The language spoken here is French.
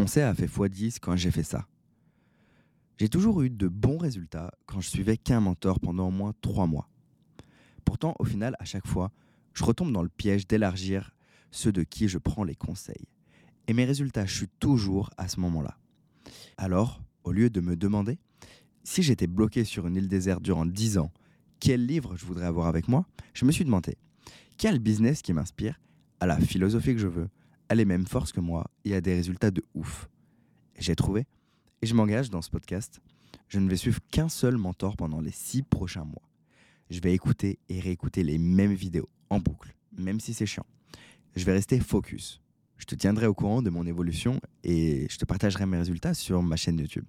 Mon a fait x10 quand j'ai fait ça. J'ai toujours eu de bons résultats quand je suivais qu'un mentor pendant au moins trois mois. Pourtant, au final, à chaque fois, je retombe dans le piège d'élargir ceux de qui je prends les conseils. Et mes résultats chutent toujours à ce moment-là. Alors, au lieu de me demander si j'étais bloqué sur une île déserte durant 10 ans, quel livre je voudrais avoir avec moi, je me suis demandé quel business qui m'inspire, à la philosophie que je veux, a les mêmes forces que moi et a des résultats de ouf. J'ai trouvé et je m'engage dans ce podcast. Je ne vais suivre qu'un seul mentor pendant les six prochains mois. Je vais écouter et réécouter les mêmes vidéos en boucle, même si c'est chiant. Je vais rester focus. Je te tiendrai au courant de mon évolution et je te partagerai mes résultats sur ma chaîne YouTube.